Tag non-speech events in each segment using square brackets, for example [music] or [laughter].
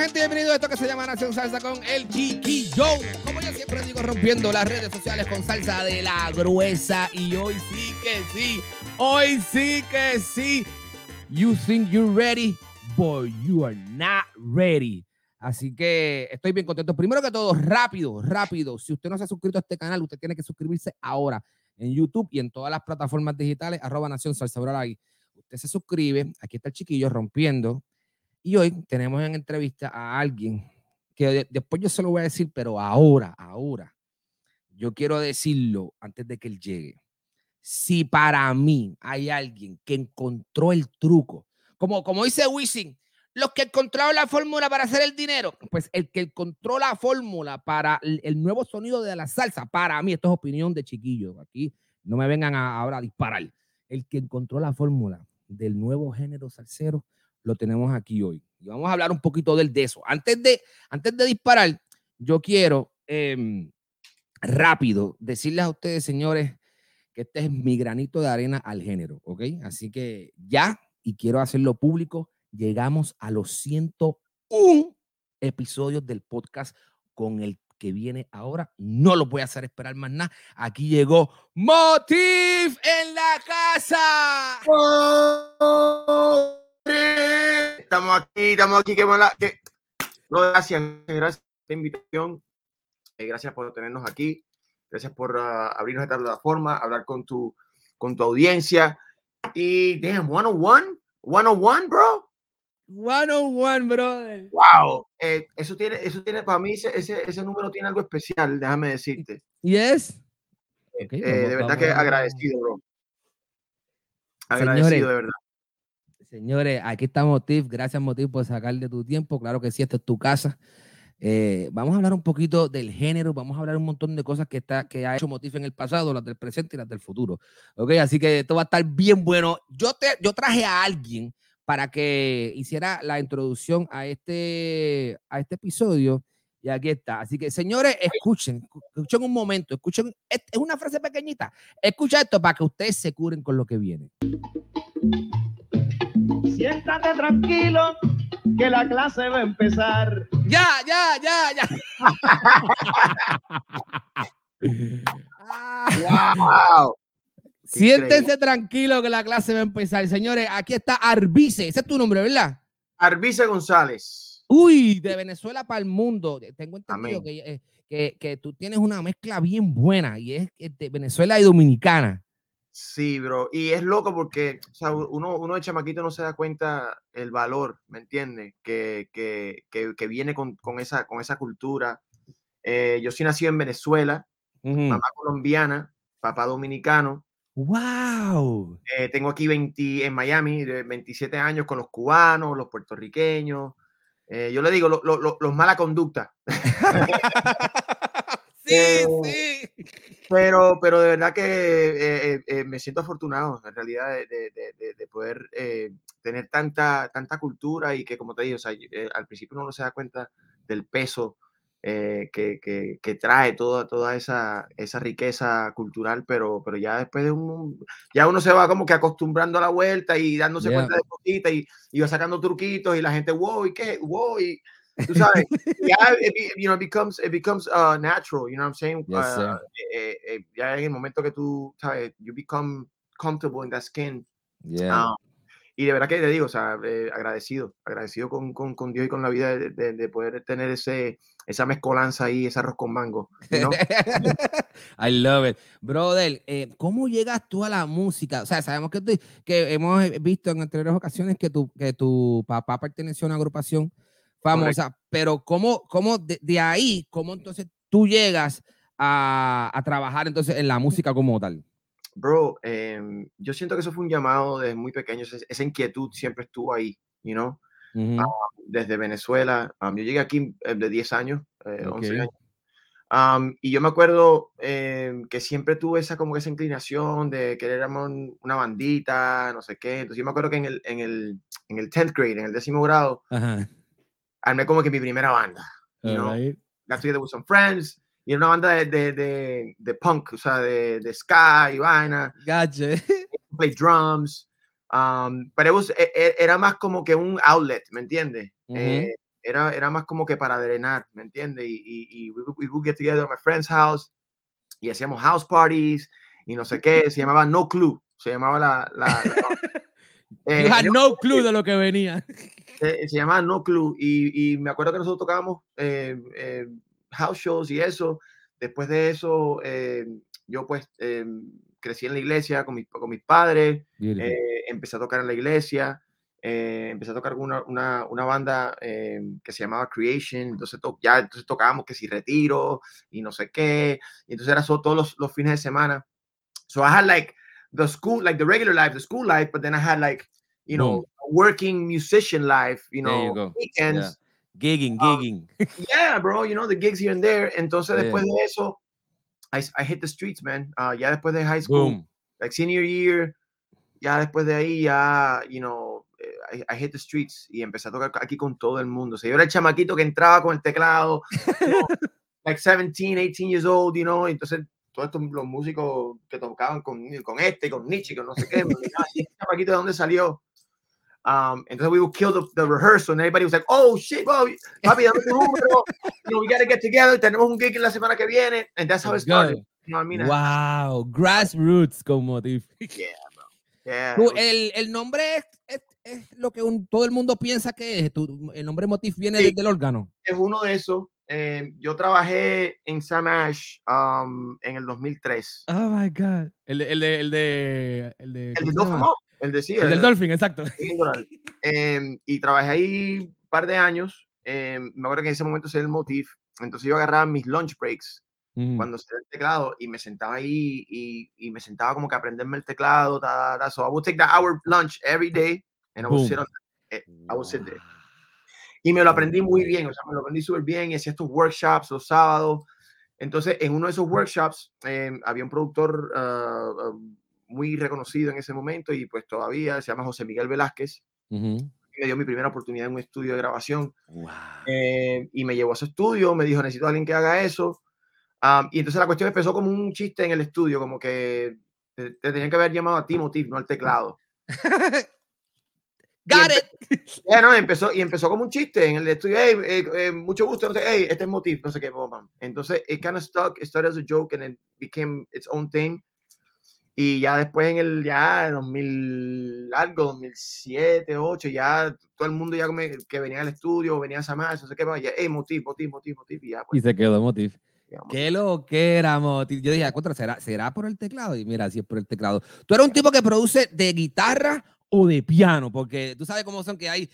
Gente, bienvenido a esto que se llama Nación Salsa con el Chiquillo. Como yo siempre digo, rompiendo las redes sociales con salsa de la gruesa. Y hoy sí que sí, hoy sí que sí. You think you're ready, but you are not ready. Así que estoy bien contento. Primero que todo, rápido, rápido. Si usted no se ha suscrito a este canal, usted tiene que suscribirse ahora en YouTube y en todas las plataformas digitales, arroba Nación Salsa. Usted se suscribe, aquí está el chiquillo rompiendo. Y hoy tenemos en entrevista a alguien que de- después yo se lo voy a decir, pero ahora, ahora, yo quiero decirlo antes de que él llegue. Si para mí hay alguien que encontró el truco, como, como dice Wisin, los que encontraron la fórmula para hacer el dinero, pues el que encontró la fórmula para el, el nuevo sonido de la salsa, para mí, esto es opinión de chiquillo, aquí no me vengan a- ahora a disparar. El que encontró la fórmula del nuevo género salsero, lo tenemos aquí hoy. Y vamos a hablar un poquito del de eso. Antes de, antes de disparar, yo quiero em, rápido decirles a ustedes, señores, que este es mi granito de arena al género, ¿ok? Así que ya, y quiero hacerlo público, llegamos a los 101 episodios del podcast con el que viene ahora. No lo voy a hacer esperar más nada. Aquí llegó Motif en la casa. Estamos aquí, estamos aquí. Que mala, que... No, gracias, gracias por esta invitación. eh, gracias por tenernos aquí. Gracias por ah, abrirnos esta plataforma, hablar con tu, con tu audiencia. Y, damn, 101, 101, bro. 101, brother. Wow. Eh, eso tiene, eso tiene, para mí, ese, ese, ese número tiene algo especial, déjame decirte. Yes. Eh, eh, de verdad vamos que agradecido, bro. Señores, Agradecido, de verdad. Señores, aquí está Motif. Gracias, Motif, por sacar de tu tiempo. Claro que sí, esta es tu casa. Eh, vamos a hablar un poquito del género, vamos a hablar un montón de cosas que, está, que ha hecho Motif en el pasado, las del presente y las del futuro. Ok, así que esto va a estar bien bueno. Yo, te, yo traje a alguien para que hiciera la introducción a este, a este episodio y aquí está. Así que, señores, escuchen, escu- escuchen un momento, escuchen, es es una frase pequeñita. Escucha esto para que ustedes se curen con lo que viene. Siéntate tranquilo, que la clase va a empezar. Ya, ya, ya, ya. Wow. Siéntense tranquilo que la clase va a empezar. Señores, aquí está Arbice. Ese es tu nombre, ¿verdad? Arbice González. Uy, de Venezuela para el mundo. Tengo entendido que, eh, que, que tú tienes una mezcla bien buena y es de Venezuela y Dominicana. Sí, bro. Y es loco porque o sea, uno, uno de chamaquito no se da cuenta el valor, ¿me entiendes? Que, que, que, que viene con, con, esa, con esa cultura. Eh, yo soy nacido en Venezuela, Ujú. mamá colombiana, papá dominicano. ¡Wow! Eh, tengo aquí 20, en Miami de 27 años con los cubanos, los puertorriqueños. Eh, yo le digo, lo- lo- lo- los mala conducta. [laughs] sí, [laughs] sí. Pero, pero de verdad que eh, eh, eh, me siento afortunado en realidad de, de- de- de- de poder eh, tener tanta, tanta cultura y que como te digo, o sea, al principio uno no se da cuenta del peso eh, que, que- que trae toda, toda esa, esa riqueza cultural, pero, pero ya después de un, ya uno se va como que acostumbrando a la vuelta y dándose Yeah. cuenta de cositas y, y va sacando truquitos y la gente, wow, ¿y qué? Wow, y tú sabes, ya, it, you know, it becomes, it becomes uh, natural, you know what I'm saying? Yes, sir. Uh, eh, eh, ya en el momento que tú, sabes, you become comfortable in that skin. Yeah. um, y de verdad que te digo, o sea, eh, agradecido, agradecido con, con, con, Dios y con la vida de, de, de, poder tener ese, esa mezcolanza ahí, ese arroz con mango. Know? [laughs] I love it. Brother, eh, ¿cómo llegas tú a la música? O sea, sabemos que, tú, que hemos visto en anteriores ocasiones que tu, que tu papá perteneció a una agrupación famosa, Correcto. pero ¿cómo, cómo de, de, ahí, cómo entonces tú llegas a, a trabajar entonces en la música como tal? bro, eh, yo siento que eso fue un llamado desde muy pequeño, esa, esa inquietud siempre estuvo ahí, you know, uh -huh. uh, desde Venezuela. Um, yo llegué aquí eh, de 10 años, eh, okay. 11 años. Um, y yo me acuerdo eh, que siempre tuve esa como esa inclinación de querer una bandita, no sé qué. Entonces yo me acuerdo que en el, en el, en el 10th grade, en el décimo grado, -huh. Armé como que mi primera banda. You know? right. Got together with some friends y era una banda de, de, de, de, punk, o sea, de, de ska y vaina. Gotcha. [laughs] Play drums. Um, pero was, e, era más como que un outlet, ¿me entiendes? Uh -huh. eh, era, era más como que para drenar, ¿me entiendes? Y, y, y we, we, would get together at my friend's house y hacíamos house parties y no sé qué. Se llamaba No Clue. Se llamaba la. la, la eh, [laughs] you had no clue de lo que venía. [laughs] Se, se llamaba No Clue. Y, y, me acuerdo que nosotros tocábamos. Eh, eh, house shows y eso. Después de eso, eh, yo pues eh, crecí en la iglesia con, mi, con mis padres, eh, empecé a tocar en la iglesia, empecé a tocar con una, una, una banda que se llamaba Creation, entonces to ya entonces tocábamos que si retiro y no sé qué, y entonces era solo todos los, los fines de semana. So I had like the school, like the regular life, the school life, but then I had like, you know, working musician life, you know, you weekends. Yeah gigging, gigging. Um, [laughs] yeah, bro, you know, the gigs here and there. Entonces, yeah. después de eso, I, I, hit the streets, man. Uh, ya después de high school, Boom. like senior year, ya después de ahí, ya, you know, I, I, hit the streets y empecé a tocar aquí con todo el mundo. O sea, yo era el chamaquito que entraba con el teclado, you know, [laughs] like 17, 18 years old, you know, entonces todos estos los músicos que tocaban con, con este, con Nietzsche, con no sé qué, ¿y este chamaquito de dónde salió? Um, entonces we would kill the, the, rehearsal and everybody was like, oh shit, bro, papi, dame tu número. you know, we gotta get together. Tenemos un gig en la semana que viene. And that's how it started. You know what I mean? Wow, grassroots como Yeah, bro. Yeah. Tú, el, el nombre es, es, es lo que un, todo el mundo piensa que es. Tu, el nombre Motif viene sí, desde el órgano. Es uno de esos. Eh, yo trabajé en Samash um, en el 2003. Oh my God. El, el, de. El de. El de, el de el, de, sí, el, el del Dolphin, exacto. Eh, y trabajé ahí un par de años. Eh, me acuerdo que en ese momento era el Motif. Entonces yo agarraba mis lunch breaks mm. cuando se el teclado y me sentaba ahí y, y, me sentaba como que aprenderme el teclado. Ta, ta, so I would take the hour lunch every day and I would, sit, on, I would sit there. Y me lo aprendí muy bien, o sea, me lo aprendí súper bien y hacía estos workshops los sábados. Entonces, en uno de esos workshops eh, había un productor uh, muy reconocido en ese momento y pues todavía se llama José Miguel Velázquez. Uh -huh. Me dio mi primera oportunidad en un estudio de grabación wow. eh, y me llevó a su estudio, me dijo, necesito a alguien que haga eso. Um, y entonces la cuestión empezó como un chiste en el estudio, como que te, te tenían que haber llamado a ti Motif, no al teclado. [laughs] Got it. Yeah, no, empezó, y empezó como un chiste en el estudio, hey, eh, eh, mucho gusto, no sé, hey, este es Motif, no sé qué, entonces it kind of stuck, it started as a joke and it became its own thing. Y ya después en el ya 2000 algo, 2007, 2008, ya todo el mundo ya que venía al estudio, venía a Samás, no sé qué, ya, hey, Motif, Motif, Motif, Motif, y ya. Pues. Y se quedó Motif. Qué lo que era, Motif. Yo dije, contra, ¿será, ¿será por el teclado? Y mira, si es por el teclado. Tú eres un tipo que produce de guitarra o de piano, porque tú sabes cómo son que hay,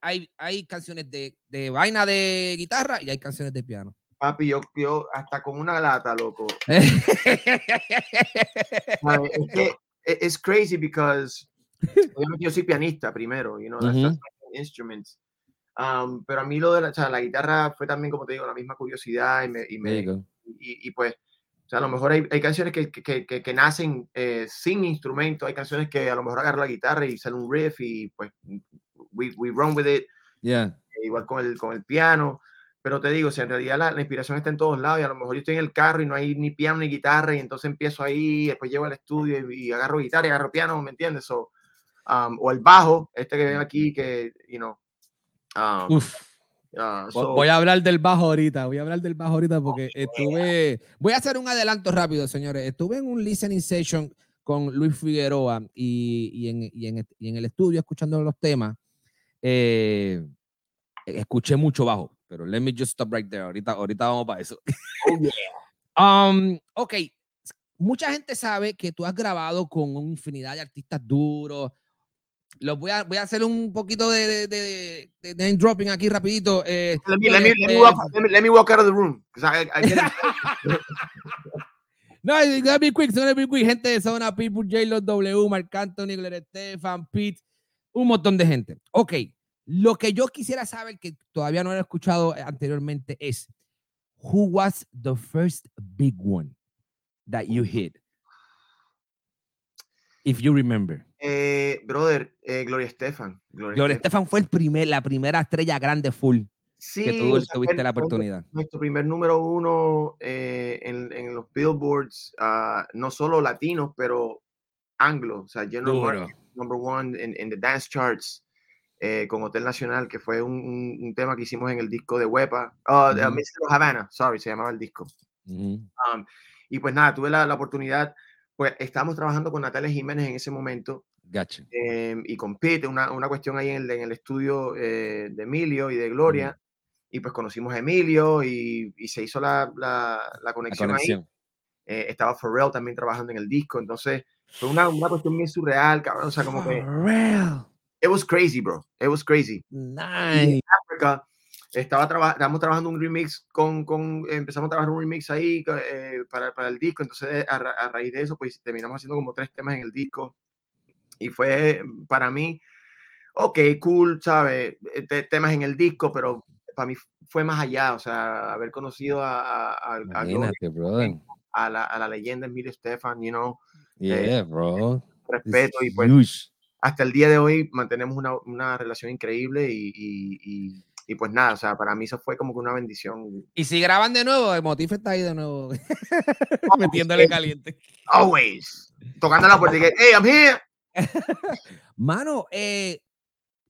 hay, hay canciones de, de vaina de guitarra y hay canciones de piano. Papi, yo, yo hasta con una lata, loco. [laughs] es que es crazy because yo soy pianista primero, you know, that's, that's instruments. Um, pero a mí lo de la, o sea, la guitarra fue también, como te digo, la misma curiosidad y, me, y, me, y, y pues, o sea, a lo mejor hay, hay canciones que, que, que, que nacen eh, sin instrumento, hay canciones que a lo mejor agarro la guitarra y sale un riff y pues we, we run with it. Yeah. Igual con el, con el piano. Pero te digo, sea, en realidad la, la, inspiración está en todos lados y a lo mejor yo estoy en el carro y no hay ni piano ni guitarra y entonces empiezo ahí, después llego al estudio y, y agarro guitarra y agarro piano, ¿me entiendes? So, um, o el bajo, este que ven aquí, que, you know. Um, Uf. Uh, so, voy a hablar del bajo ahorita, voy a hablar del bajo ahorita porque estuve, voy a hacer un adelanto rápido, señores. Estuve en un listening session con Luis Figueroa y, y en, y en- y en el estudio escuchando los temas, eh, escuché mucho bajo, pero let me just stop right there. Ahorita, ahorita vamos para eso. [laughs] Um, ok, mucha gente sabe que tú has grabado con una infinidad de artistas duros. Los voy a, voy a hacer un poquito de, de, de- de name dropping aquí rapidito. eh, Let me, let me, let me eh, walk, let me, let me walk out of the room. I, I get. [laughs] No, it's gonna be quick, it's gonna be quick. Gente de Zona People, J-Lo W, Marc Anthony, Gloria Estefan, Pete, un montón de gente. Ok, lo que yo quisiera saber, que todavía no he escuchado anteriormente, es Who was the first big one that you hit? If you remember. Eh, brother, eh, Gloria Estefan. Gloria, Gloria Estefan. Fue el primer, la primera estrella grande full Sí, que tú o sea, tuviste la oportunidad. Nuestro primer número uno eh, en, en los billboards, ah, no solo latinos, pero anglo. O sea, General. Market, number one en en the dance charts. Eh, con Hotel Nacional, que fue un, un- un tema que hicimos en el disco de Huepa. ah, de. Mr. Havana, sorry, se llamaba el disco. Um, y pues nada, tuve la, la oportunidad, pues estábamos trabajando con Natalia Jiménez en ese momento Gotcha. em, y con Pete, una, una cuestión ahí en el, en el estudio eh, de Emilio y de Gloria. Y pues conocimos a Emilio y, y se hizo la, la, la La conexión, ahí. conexión. Eh, estaba Pharrell también trabajando en el disco. Entonces fue una, una cuestión bien surreal, cabrón. O sea, como que. Pharrell. It was crazy, bro. It was crazy. Nice. África, estaba traba- estábamos trabajando un remix con, con empezamos a trabajar un remix ahí eh, para, para el disco, entonces a, ra- a raíz de eso pues terminamos haciendo como tres temas en el disco y fue para mí, ok, cool, ¿sabes? Eh, te- temas en el disco, pero para mí fue más allá, o sea, haber conocido a, a, a- a Gloria, la, la leyenda Emilio Estefan, you know, Yeah, bro. This respeto y is pues huge. Hasta el día de hoy mantenemos una, una relación increíble y, y, y- y, pues nada, o sea, para mí eso fue como que una bendición. Y si graban de nuevo, el Motif está ahí de nuevo. [laughs] Metiéndole caliente. Always. Tocando la puerta y que, hey, I'm here. [laughs] Mano, eh,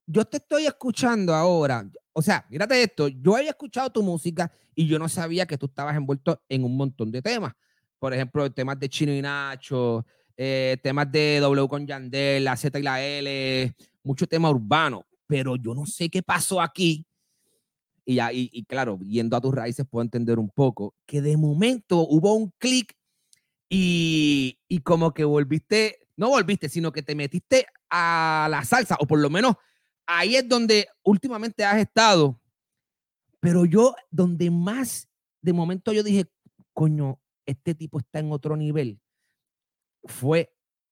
yo te estoy escuchando ahora. O sea, mírate esto. Yo había escuchado tu música y yo no sabía que tú estabas envuelto en un montón de temas. Por ejemplo, temas de Chino y Nacho, eh, temas de W con Yandel, la Z y la L, mucho tema urbano. Pero yo no sé qué pasó aquí. Y, claro, yendo a tus raíces puedo entender un poco que de momento hubo un clic y, y como que volviste, no volviste, sino que te metiste a la salsa, o por lo menos ahí es donde últimamente has estado. Pero yo, donde más de momento yo dije, coño, este tipo está en otro nivel, fue,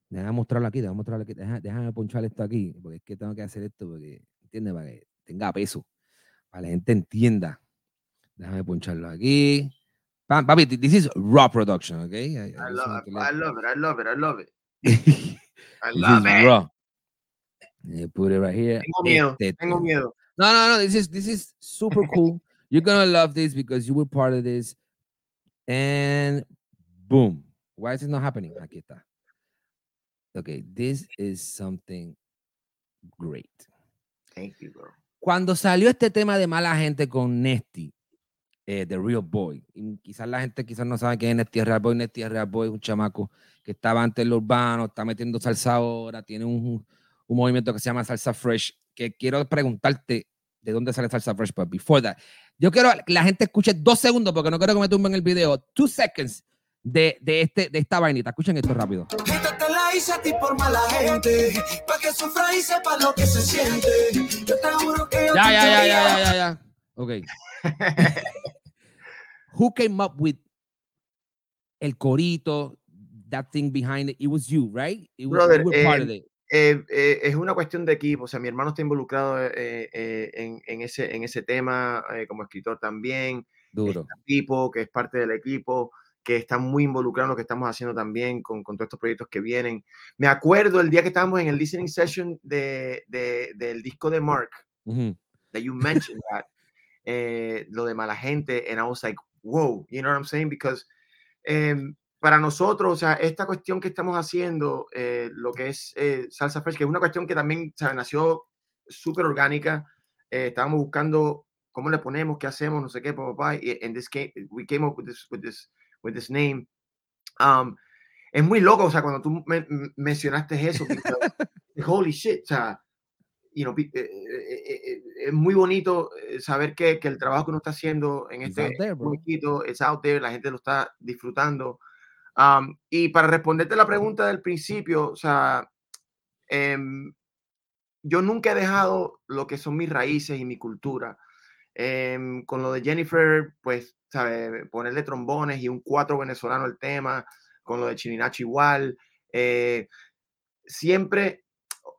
déjame mostrarlo aquí, déjame mostrarlo aquí, deja- déjame ponchar esto aquí, porque es que tengo que hacer esto, porque, ¿entiendes? Para que tenga peso, para que la gente entienda. Déjame poncharlo aquí. Pa- Papi, this is raw production, ¿ok? I- I love, it, I love it. I love it. [laughs] I love it. I This love is it. raw. Put it right here. Tengo miedo. Este Tengo miedo. No, no, no. This is this is super cool. [laughs] You're gonna love this because you were part of this. And boom. Why is it not happening? Aquí está. Okay, this is something great. Thank you, bro. Cuando salió este tema de mala gente con Nesty, eh, The Real Boy, y quizás la gente quizás no sabe quién es Nesty Real Boy. Nesty Real Boy es un chamaco que estaba antes en lo urbano, está metiendo salsa ahora, tiene un, un movimiento que se llama Salsa Fresh, que quiero preguntarte de dónde sale Salsa Fresh, but before that, yo quiero que la gente escuche dos segundos porque no quiero que me tumben el video, two seconds de, de, este, de esta vainita. Escuchen esto rápido. Esta te la hice a ti por mala gente, pa' que sufra y sepa lo que se siente. Yo te juro que yo Ya, te ya, ya, ya, ya, ya, ya. Ok. [laughs] Who came up with el corito, that thing behind it? It was you, right? It was, Brother, you were part eh, of it. Eh, eh, es una cuestión de equipo. O sea, mi hermano está involucrado eh, eh, en, en ese, en ese tema eh, como escritor también. Duro. Está Pipo, que es parte del equipo, que está muy involucrado en lo que estamos haciendo también con, con todos estos proyectos que vienen. Me acuerdo el día que estábamos en el listening session de, de- del disco de Mark, that you mentioned that, eh, lo de mala gente, and I was like, whoa, you know what I'm saying? Because em, para nosotros, o sea, esta cuestión que estamos haciendo, eh, lo que es eh, Salsa Fresh, que es una cuestión que también ¿sabe? nació súper orgánica, eh, estábamos buscando cómo le ponemos, qué hacemos, no sé qué, papá, y en this came, we came up with this, with this, with this name. Um, es muy loco, o sea, cuando tú me- me- mencionaste eso, [laughs] holy shit, o sea, you know, eh, eh, eh, es muy bonito saber que, que el trabajo que uno está haciendo en It's este muñequito es out there, la gente lo está disfrutando. Um, y para responderte la pregunta del principio, o sea, em, yo nunca he dejado lo que son mis raíces y mi cultura. Em, con lo de Jennifer, pues, ¿sabe? Ponerle trombones y un cuatro venezolano al tema, con lo de Chininacho igual. eh, siempre,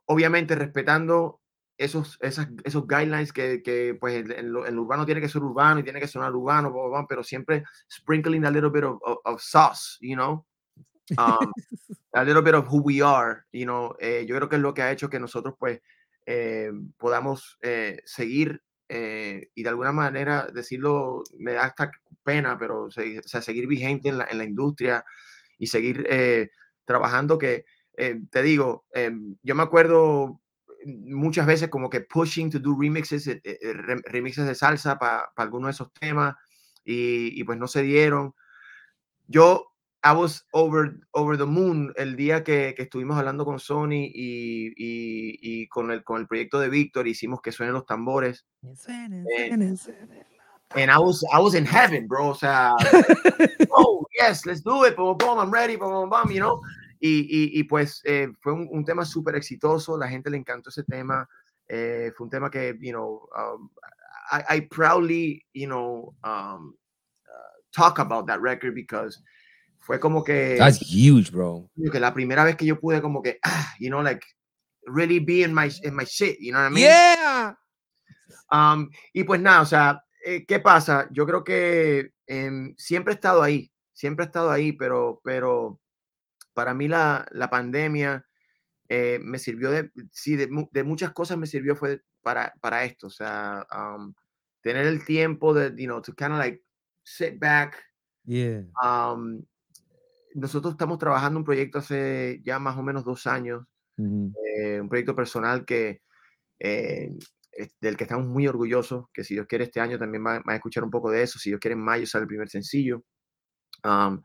obviamente, respetando esos, esas, esos guidelines que, que, pues, el, el- urbano tiene que ser urbano y tiene que sonar urbano, pero siempre sprinkling a little bit of, of- of sauce, you know? Um, [laughs] a little bit of who we are, you know, eh, yo creo que es lo que ha hecho que nosotros pues eh, podamos eh, seguir eh, y de alguna manera decirlo me da hasta pena, pero o sea, seguir vigente en la, en la industria y seguir eh, trabajando que eh, te digo, em, yo me acuerdo muchas veces como que pushing to do remixes, eh, eh, re- remixes de salsa para algunos de esos temas y, y pues no se dieron. Yo I was over, over the moon el día que, que estuvimos hablando con Sony y, y, y con, el, con el proyecto de Víctor, hicimos que suenen los tambores. Eh, and I was, I was in heaven, bro. O sea, [laughs] oh, yes, let's do it. Boom, boom, I'm ready, boom, boom, boom, you know. Y, y, y pues eh, fue un, un tema súper exitoso. La gente le encantó ese tema. Eh, fue un tema que, you know, um, I, I proudly, you know, um, uh, talk about that record because fue como que That's huge, bro. Que la primera vez que yo pude como que, ah, you know, like really be in my, in my shit, you know what I mean? Yeah. Um, y pues nada, o sea, eh, ¿qué pasa? Yo creo que em, siempre he estado ahí, siempre he estado ahí, pero, pero para mí la, la pandemia eh, me sirvió de, sí, de, de muchas cosas me sirvió fue para, para esto, o sea, um, tener el tiempo de, you know, to kind of like sit back, Yeah. um, nosotros estamos trabajando un proyecto hace ya más o menos dos años, Mhm. eh, un proyecto personal que, eh, del que estamos muy orgullosos, que si Dios quiere este año también va, va a escuchar un poco de eso, si Dios quiere en mayo sale el primer sencillo. Um,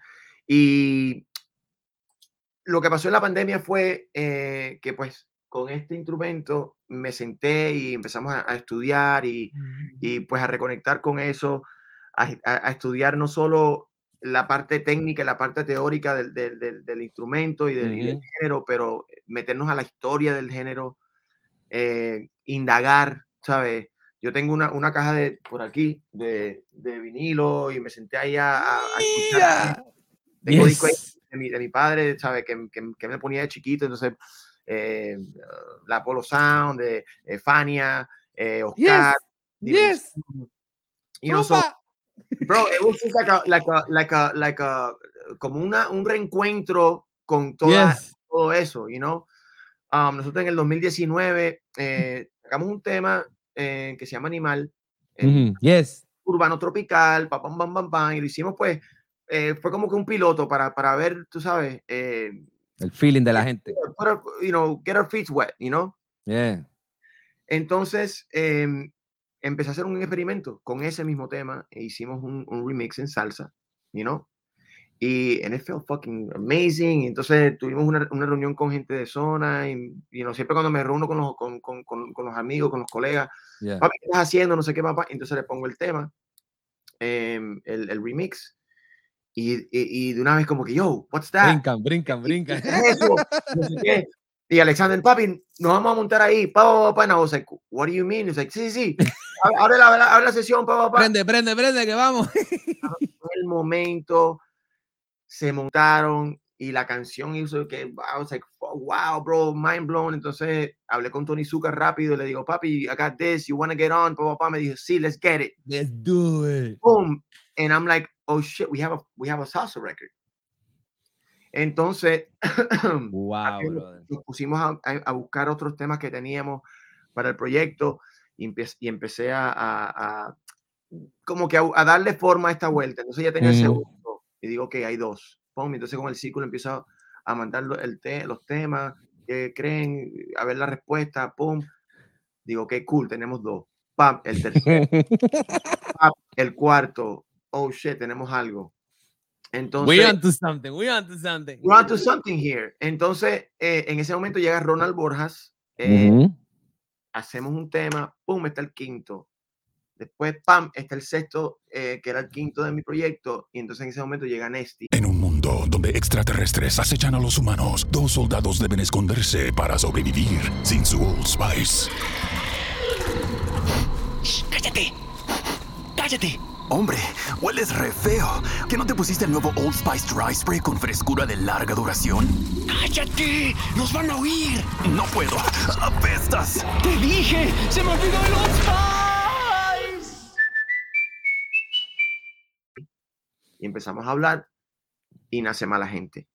y lo que pasó en la pandemia fue eh, que pues con este instrumento me senté y empezamos a, a estudiar y, y pues a reconectar con eso, a, a- a estudiar no solo la parte técnica, y la parte teórica del, del- del- del instrumento y del, y del género, pero meternos a la historia del género, eh, indagar, ¿sabes? Yo tengo una, una caja de por aquí de, de vinilo y me senté ahí a, a- a escuchar. Tengo discos Yes. de mi, de mi padre, ¿sabes? Que, que, que me ponía de chiquito, entonces eh, uh, la Polo Sound, de eh, Fania, eh, Oscar, Yes. know, so, Rumba. Bro, it was just like a, like a, like a, like a, como una, un reencuentro con toda, Yes. todo eso, you know. Um, nosotros en el 2019 eh, sacamos un tema eh, que se llama Animal, eh, Mhm. Yes. urbano tropical, pa, pam, pam, pam, pam, y lo hicimos pues, eh, fue como que un piloto para, para ver, tú sabes, eh, El feeling de la gente. put our- you know, get our feet wet, you know. Yeah. Entonces, em, empecé a hacer un experimento con ese mismo tema e hicimos un, un remix en salsa, you know. Y and it felt fucking amazing. y Entonces tuvimos una, una reunión con gente de zona y, you know, siempre cuando me reúno con los, con, con, con, con los amigos, con los colegas, Yeah. papi, ¿qué estás haciendo? No sé qué, papá. Entonces le pongo el tema, em, el, el remix. Y, y, y de una vez como que, yo, what's that? Brincan, brincan, brincan. ¿qué es eso? No sé qué. Y Alexander, papi, nos vamos a montar ahí, pa, pa, pa, pa. And I was like, what do you mean? He's like, sí, sí. [laughs] Abre la, la- abre la sesión, pa, pa, pa. Prende, prende, prende, que vamos. El momento, se montaron y la canción hizo que, I was like, "Oh, wow, bro, mind blown. Entonces hablé con Tony Zucker rápido le digo, papi, I got this, you wanna get on, pa, pa, pa. Me dijo, sí, let's get it. Let's do it. boom, and I'm like, oh shit, we have a we have a salsa record. Entonces, [clears throat] Wow, nos- pusimos a, a- buscar otros temas que teníamos para el proyecto y, empe- y empecé a, a- a- como que a, a darle forma a esta vuelta. Entonces ya tenía el Ujú. segundo y digo que hay dos. Pum, entonces con el círculo empiezo a mandar el te- los temas que creen, a ver la respuesta, pum. Digo, que cool, tenemos dos. Pam, el tercero, [laughs] pam, el cuarto, oh shit, tenemos algo. Entonces, We on to something, we on to something. we want to something here. Entonces, eh, en ese momento llega Ronald Borjas, eh, hacemos un tema, pum, está el quinto. Después, pam, está el sexto, eh, que era el quinto de mi proyecto. Y entonces en ese momento llega Nesty. En un mundo donde extraterrestres acechan a los humanos, dos soldados deben esconderse para sobrevivir sin su Old Spice. ¡Cállate! ¡Cállate! Hombre, hueles re feo. ¿Que no te pusiste el nuevo Old Spice Dry Spray con frescura de larga duración? ¡Cállate! ¡Nos van a oír! No puedo. ¡Apestas! ¡Te dije! ¡Se me olvidó el Old Spice! Y empezamos a hablar y nace mala gente.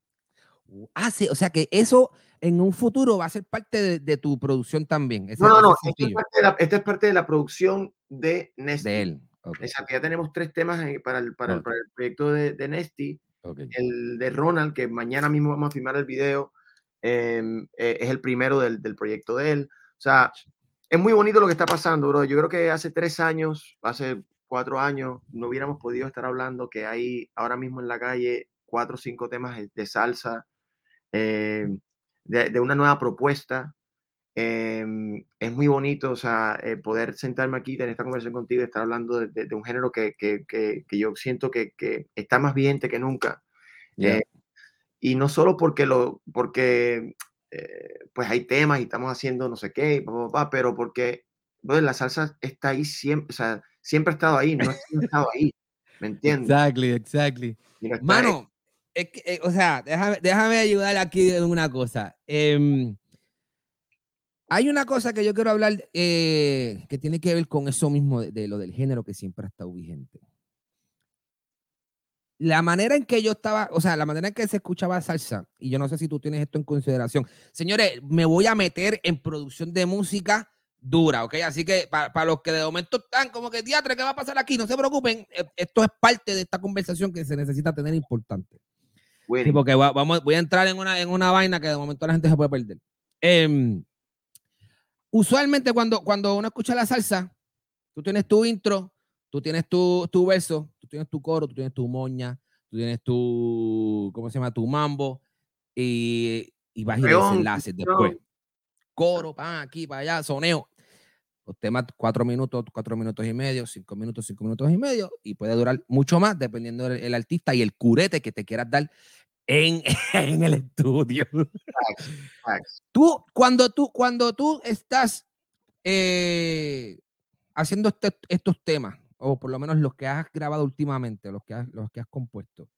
Ah, sí, o sea que eso en un futuro va a ser parte de, de tu producción también. ese- No, no, no. Esto es parte de la, esta es parte de la producción de Nesty. de él. Ok, Exacto, ya tenemos tres temas eh, para el, para el, Ok. para el proyecto de, de Nesty. ok. El de Ronald, que mañana mismo vamos a filmar el video, em, eh, es el primero del, del proyecto de él. O sea, es muy bonito lo que está pasando, bro. Yo creo que hace tres años, hace cuatro años, no hubiéramos podido estar hablando que hay ahora mismo en la calle cuatro o cinco temas de- de salsa, em, de, de una nueva propuesta. Em, es muy bonito, o sea, eh, poder sentarme aquí, tener esta conversación contigo, estar hablando de, de- de un género que, que- que- que yo siento que, que está más vigente que nunca. Ya. Eh, y no solo porque lo porque eh, pues hay temas y estamos haciendo no sé qué, pero porque brother, la salsa está ahí siempre, o sea, siempre ha estado ahí, no ha estado ahí, ¿me [laughs] entiendes? Exactly, exactly. No Mano, es que, eh, o sea, déjame, déjame ayudar aquí en una cosa. Em, hay una cosa que yo quiero hablar eh, que tiene que ver con eso mismo de, de lo del género que siempre ha estado vigente. La manera en que yo estaba, o sea, la manera en que se escuchaba salsa, y yo no sé si tú tienes esto en consideración. Señores, me voy a meter en producción de música dura, ¿ok? Así que para los que de momento están como que, diatre, ¿qué va a pasar aquí? No se preocupen, eh, esto es parte de esta conversación que se necesita tener importante. Sí, porque va- vamos, voy a entrar en una, en una vaina que de momento la gente se puede perder. Em, usualmente cuando, cuando uno escucha la salsa, tú tienes tu intro, tú tienes tu, tu verso, tú tienes tu coro, tú tienes tu moña, tú tienes tu, ¿cómo se llama? Tu mambo y, y vas y desenlaces después. Coro, pan, aquí, para allá, soneo. Los temas cuatro minutos, cuatro minutos y medio, cinco minutos, cinco minutos y medio, y puede durar mucho más dependiendo del el artista y el curete que te quieras dar en, [laughs] en el estudio. Facts. Tú, cuando tú, cuando tú estás eh, haciendo este- estos temas, o por lo menos los que has grabado últimamente, los que has, los que has compuesto,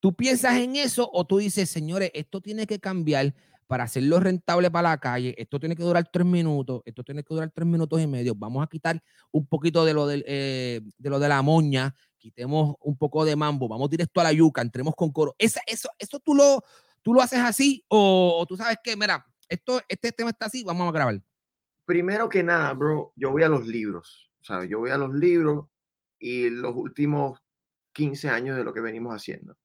¿tú piensas en eso o tú dices, señores, esto tiene que cambiar para hacerlo rentable para la calle, esto tiene que durar tres minutos, esto tiene que durar tres minutos y medio, vamos a quitar un poquito de lo, del, eh, de, lo de la moña, quitemos un poco de mambo, vamos directo a la yuca, entremos con coro. Esa, eso, eso tú lo, tú lo haces así o, o tú sabes que, mira, esto, este tema está así, vamos a grabar. Primero que nada, bro, yo voy a los libros, ¿sabes? Yo voy a los libros y los últimos 15 años de lo que venimos haciendo.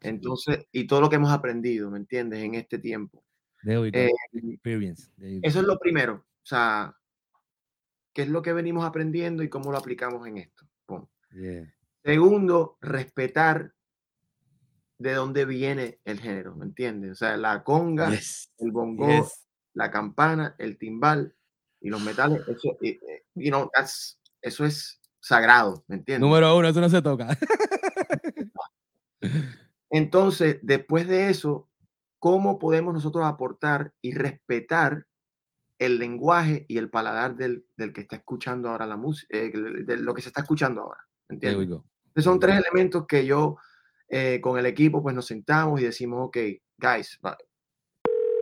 Entonces, y todo lo que hemos aprendido, ¿me entiendes? En este tiempo. Eh, Experience. Eso es lo primero. O sea, ¿qué es lo que venimos aprendiendo y cómo lo aplicamos en esto? Pum. Yeah. Segundo, respetar de dónde viene el género, ¿me entiendes? O sea, la conga, Yes. el bongo, Yes. la campana, el timbal y los metales, eso, eh, eh, you know, that's- eso es sagrado, ¿me entiendes? Número uno, eso no se toca. [laughs] Entonces, después de eso, ¿cómo podemos nosotros aportar y respetar el lenguaje y el paladar del, del que está escuchando ahora la música, de lo que se está escuchando ahora? ¿Me There we ¿Entiendes? Entonces, son tres elementos que yo eh, con el equipo pues nos sentamos y decimos, ok, guys,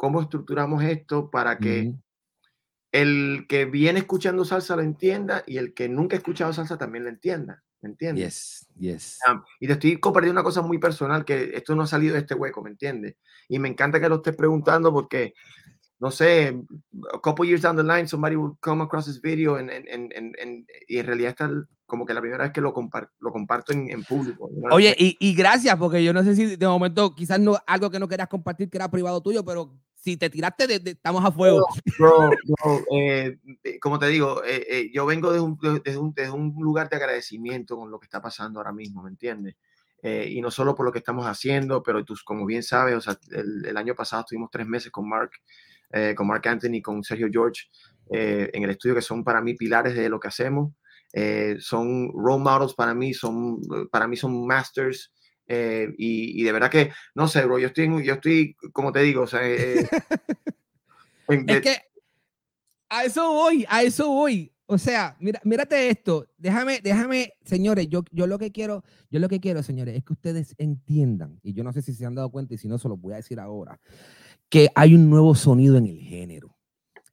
¿Cómo estructuramos esto para que el que viene escuchando salsa lo entienda y el que nunca ha escuchado salsa también lo entienda? ¿Me entiendes? Yes, yes. Um, y te estoy compartiendo una cosa muy personal, que esto no ha salido de este hueco, ¿me entiendes? Y me encanta que lo estés preguntando porque, no sé, a couple years down the line, somebody will come across this video and, and, and, y en realidad está como que la primera vez que lo, compar lo comparto en, en público. ¿no? Oye, y, y, gracias, porque yo no sé si de momento quizás no algo que no querías compartir que era privado tuyo, pero si te tiraste, de, de, estamos a fuego. Bro, [laughs] bro, eh, como te digo, eh, eh, yo vengo desde un, desde, un, desde un, lugar de agradecimiento con lo que está pasando ahora mismo, ¿me entiendes? Eh, y no solo por lo que estamos haciendo, pero tú, como bien sabes, o sea, el, el año pasado estuvimos tres meses con Mark, eh, con Mark Anthony, con Sergio George, en el estudio, que son para mí pilares de lo que hacemos. son role models para mí, son, para mí son masters. Eh, y, y, de verdad que, no sé, bro, yo estoy, yo estoy como te digo, o sea, eh, [laughs] en, es que a eso voy, a eso voy. O sea, mira, mírate esto. Déjame, déjame, señores, yo, yo lo que quiero, yo lo que quiero, señores, es que ustedes entiendan, y yo no sé si se han dado cuenta, y si no, se los voy a decir ahora, que hay un nuevo sonido en el género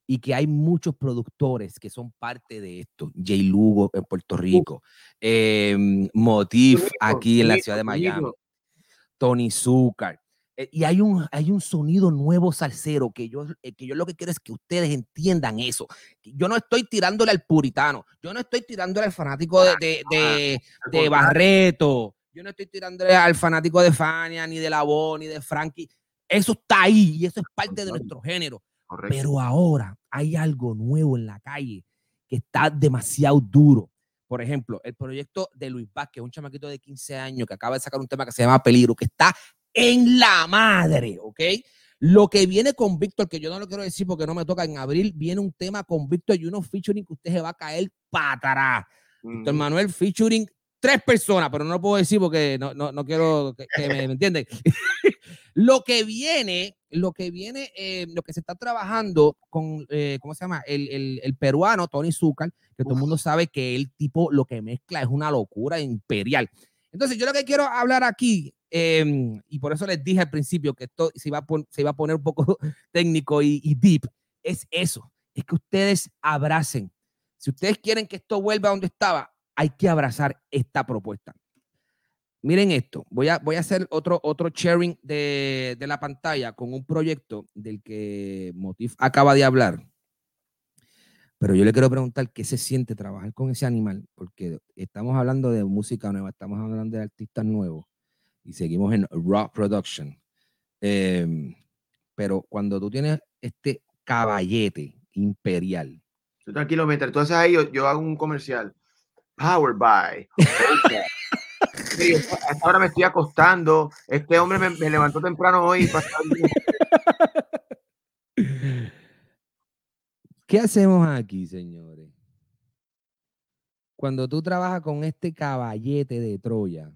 y que hay muchos productores que son parte de esto. Jay Lugo en Puerto Rico, eh, Motif aquí en la ciudad de Miami, Tony Zucker. Eh, y hay un, hay un sonido nuevo salsero que yo, eh, que yo lo que quiero es que ustedes entiendan eso. Yo no estoy tirándole al puritano, yo no estoy tirándole al fanático de, de, de, de Barreto, yo no estoy tirándole al fanático de Fania, ni de La Voz, ni de Frankie. Eso está ahí y eso es parte de nuestro género. Correcto. Pero ahora hay algo nuevo en la calle que está demasiado duro. Por ejemplo, el proyecto de Luis Vázquez, un chamaquito de 15 años que acaba de sacar un tema que se llama Peligro, que está en la madre, ¿ok? Lo que viene con Víctor, que yo no lo quiero decir porque no me toca, en abril viene un tema con Víctor y unos featuring que usted se va a caer patará. Mm. Víctor Manuel featuring tres personas, pero no lo puedo decir porque no, no, no quiero que, que me, ¿me entienden. [laughs] lo que viene, lo que viene, eh, lo que se está trabajando con, eh, ¿cómo se llama? El, el, el peruano Tony Zucker, que todo el mundo sabe que el tipo lo que mezcla es una locura imperial. Entonces, yo lo que quiero hablar aquí, eh, y por eso les dije al principio que esto se iba a, pon se iba a poner un poco [laughs] técnico y, y deep, es eso, es que ustedes abracen. Si ustedes quieren que esto vuelva a donde estaba, hay que abrazar esta propuesta. Miren esto, voy a, voy a hacer otro, otro sharing de, de, la pantalla con un proyecto del que Motif acaba de hablar. Pero yo le quiero preguntar qué se siente trabajar con ese animal, porque estamos hablando de música nueva, estamos hablando de artistas nuevos y seguimos en Raw Production. Eh, pero cuando tú tienes este caballete imperial. Tú tranquilo, mientras tú haces ahí, yo, yo hago un comercial. Powered by. [laughs] Sí, hasta ahora me estoy acostando. Este hombre me, me levantó temprano hoy. ¿Qué hacemos aquí, señores? Cuando tú trabajas con este caballete de Troya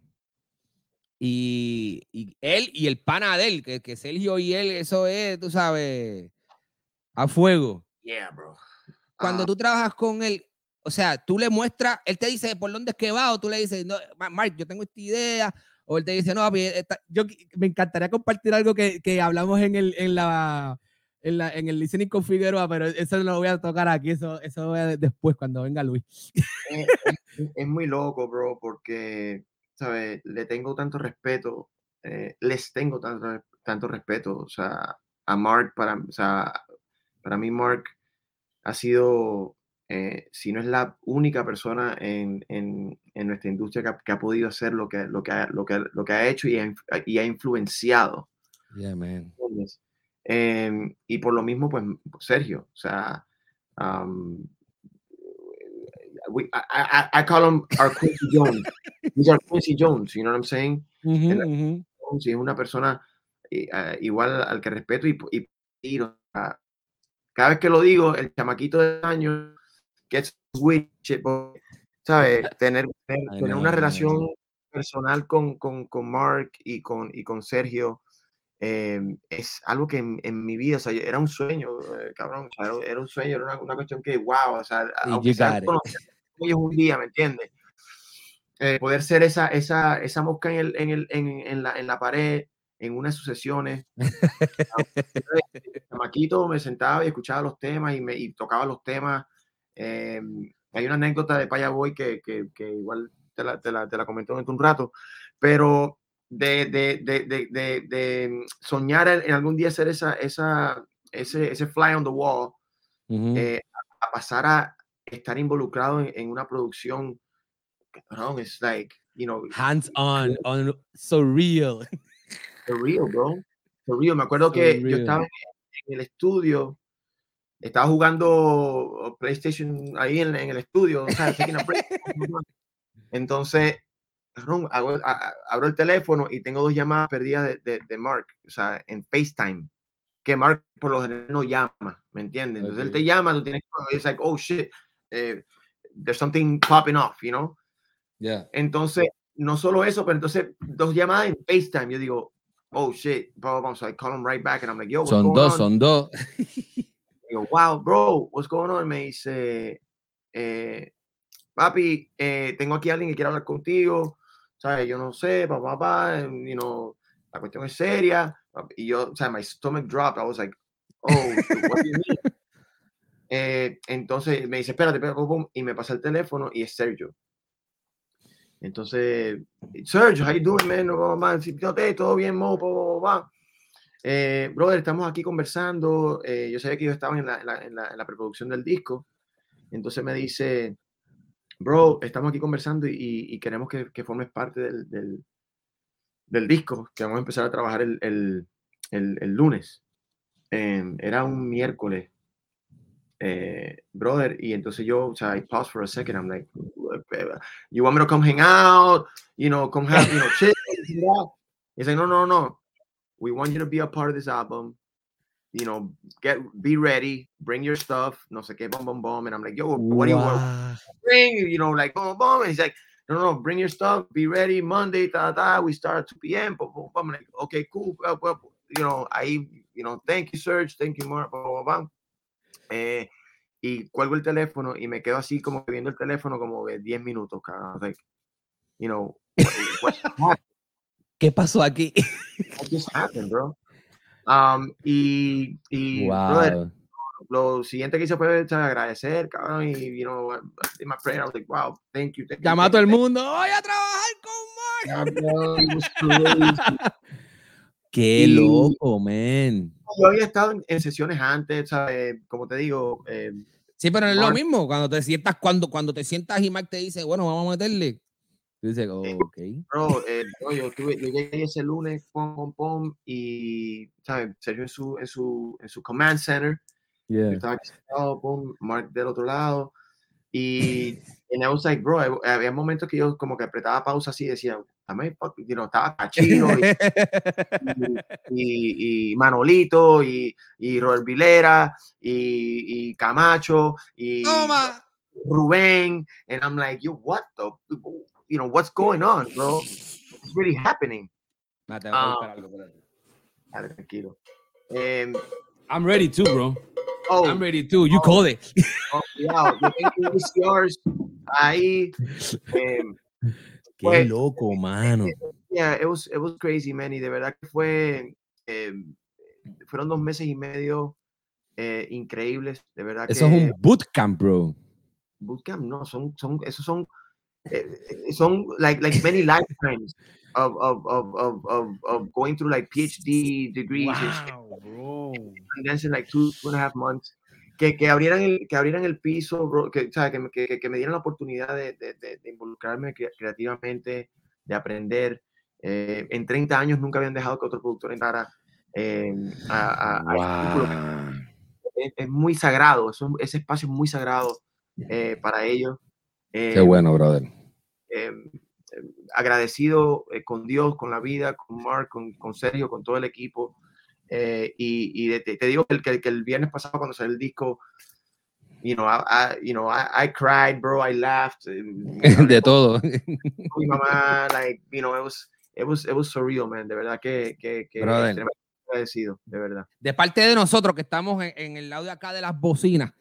y, y él y el pana de él, que, que Sergio y él, eso es, tú sabes, a fuego. Yeah, bro. Cuando uh, tú trabajas con él, o sea, tú le muestras, él te dice por dónde es que va, o tú le dices, no, Mark, yo tengo esta idea, o él te dice, no, esta, yo me encantaría compartir algo que, que hablamos en el, en la, en, la, en el listening con Figueroa, pero eso no lo voy a tocar aquí, eso, eso voy a después cuando venga Luis. Es, es, es, muy loco, bro, porque, ¿sabes? Le tengo tanto respeto, eh, les tengo tanto, tanto respeto, o sea, a Mark, para, o sea, para mí Mark ha sido eh, si no es la única persona en, en, en nuestra industria que ha, que ha, podido hacer lo que, lo que, ha, lo que, lo que ha hecho y ha, y ha influenciado. Yeah, man. Eh, y por lo mismo, pues, Sergio, o sea, um, we, I, I, I, call him our Quincy Jones. He's our Quincy Jones, you know what I'm saying? Uh -huh, uh -huh. Es una persona uh, igual al que respeto y, y, y cada vez que lo digo, el chamaquito de años get switch, ¿sabes? [laughs] Tener, tener, tener una relación personal con, con, con Mark y con, y con Sergio em, es algo que en, en mi vida, o sea, era un sueño, eh, cabrón, o sea, era, un sueño, era una, una cuestión que, wow, o sea, aunque sea ellos un día, ¿me entiendes? Eh, poder ser esa, esa, esa mosca en, el, en, el, en, en la, en la pared, en una de sus sesiones. [laughs] Chamaquito me sentaba y escuchaba los temas y, me, y tocaba los temas. Eh, hay una anécdota de Paya Boy que, que, que igual te la, te, la, te la comento de un rato, pero de, de, de, de, de soñar en, en algún día ser esa, esa, ese, ese fly on the wall, Ujú. eh, a, pasar a estar involucrado en, en una producción, cabrón, it's like, you know, Hands on, on so real. [laughs] For real, bro. For real. Me acuerdo So que yo estaba en, en el estudio, estaba jugando PlayStation ahí en, en el estudio. [laughs] Entonces, cabrón, hago- a- abro el teléfono y tengo dos llamadas perdidas de, de, de Mark, o sea, en FaceTime, que Mark por lo general no llama, ¿me entiendes? Entonces él Ok. te llama, tú tienes que, like, oh shit, eh, there's something popping off, you know? Yeah. Entonces, no solo eso, pero entonces dos llamadas en FaceTime. Yo digo, oh shit, blah, blah, blah. So I call him right back and I'm like, yo, what's Son dos, on? son dos. [laughs] Digo, wow, bro, what's going on? Me dice, eh, papi, eh, tengo aquí a alguien que quiere hablar contigo. ¿Sabes? Yo no sé, papá, papá, and, you know, la cuestión es seria. Y yo, o sea, my stomach dropped. I was like, oh, what do you mean? Eh, entonces me dice, espérate, espérate, y me pasa el teléfono y es Sergio. Entonces, Sergio, how you doing, man? No, te- todo bien, mo, blah, blah, blah. Eh, brother, estamos aquí conversando. eh, yo sabía que ellos estaban en la, en la- en la- en la preproducción del disco. Entonces me dice, bro, estamos aquí conversando y, y queremos que, que formes parte del, del, del disco, que vamos a empezar a trabajar el, el, el- el lunes. Em, era un miércoles, eh, brother, y entonces yo, o sea, I paused for a second, I'm like, you want me to come hang out, you know, come have, you know, [laughs] chill, hang out?" He's like, no, no, no, we want you to be a part of this album, you know, get, be ready, bring your stuff, no sé qué, boom, boom, boom, and I'm like, yo, what do you want? Bring, you know, like boom, boom. And he's like, no, no, bring your stuff, be ready Monday, ta, ta. We start at 2 p.m. Boom, boom, boom. I'm like, okay, cool. Well, well, you know, I, you know, thank you, Serge, thank you, Mark, blah, blah, blah. Eh, y cuelgo el teléfono y me quedo así como viendo el teléfono como de 10 minutos, was like, you know, [laughs] what, what ¿Qué pasó aquí? what just happened, bro? Um, y, y brother, wow. lo siguiente que hice fue agradecer, cabrón, y, you know, in my prayer, I was like, wow, thank you, thank you. Llama a todo el mundo. Voy a trabajar con Mark. [laughs] Qué Y- loco, man. Yo había estado en, en sesiones antes, ¿sabes? Como te digo, eh, Sí, pero no es lo mismo. Cuando te sientas, cuando, cuando te sientas y Mark te dice, bueno, vamos a meterle. Tú dices, oh, ok. bro, eh, no, yo, tuve, yo llegué ese lunes, pom, pom, pom, y, ¿sabes? Sergio en su, en su, en su command center, yo Yeah. estaba aquí sentado, pum, Mark del otro lado, y, and I was like, bro, hab- había momentos que yo como que apretaba pausa así y decía, "Dame fuck", you know, estaba cachino, [laughs] y, y, y Manolito, y, y Robert Vilera, y, Camacho, y Toma. Rubén, and I'm like, yo, what the, you know, what's going on, bro? What's really happening? A Ah. buscar algo. Ah, tranquilo. Em, I'm ready too, bro. oh, I'm ready too. You oh. call it. oh, cuidado, yo tengo VCRs ahí. em, Qué Pues, loco, mano. yeah, it was, it was crazy, man, y de verdad que fue, em, fueron dos meses y medio eh, increíbles, de verdad Eso que es un bootcamp, bro. bootcamp, no, son, son, esos son, eh, eh, son like, like many lifetimes of, of, of, of, of, of going through like PhD degrees and shit, bro. condensed in like two, two and a half months. Que, que, abrieran el, que abrieran el piso, bro, que, o sea, que, me- que, que- me dieran la oportunidad de, de, de- de involucrarme crea- creativamente, de aprender. Eh, en 30 años nunca habían dejado que otro productor entrara eh, a, a- a ese círculo es, es muy sagrado, es un- ese espacio es muy sagrado eh, para ellos. Qué Eh, bueno, brother. Eh, eh, agradecido con Dios, con la vida, con Mark, con, con Sergio, con todo el equipo. eh, y te, te digo que el, que, viernes pasado, cuando salió el disco, you know, I, I you know, I, I, cried, bro. I laughed. Eh, [laughs] de todo. Mi mamá, like, you know, it was, it was, it was surreal, man. De verdad que, que, que agradecido, de verdad. De parte de nosotros que estamos en, en el lado de acá de las bocinas,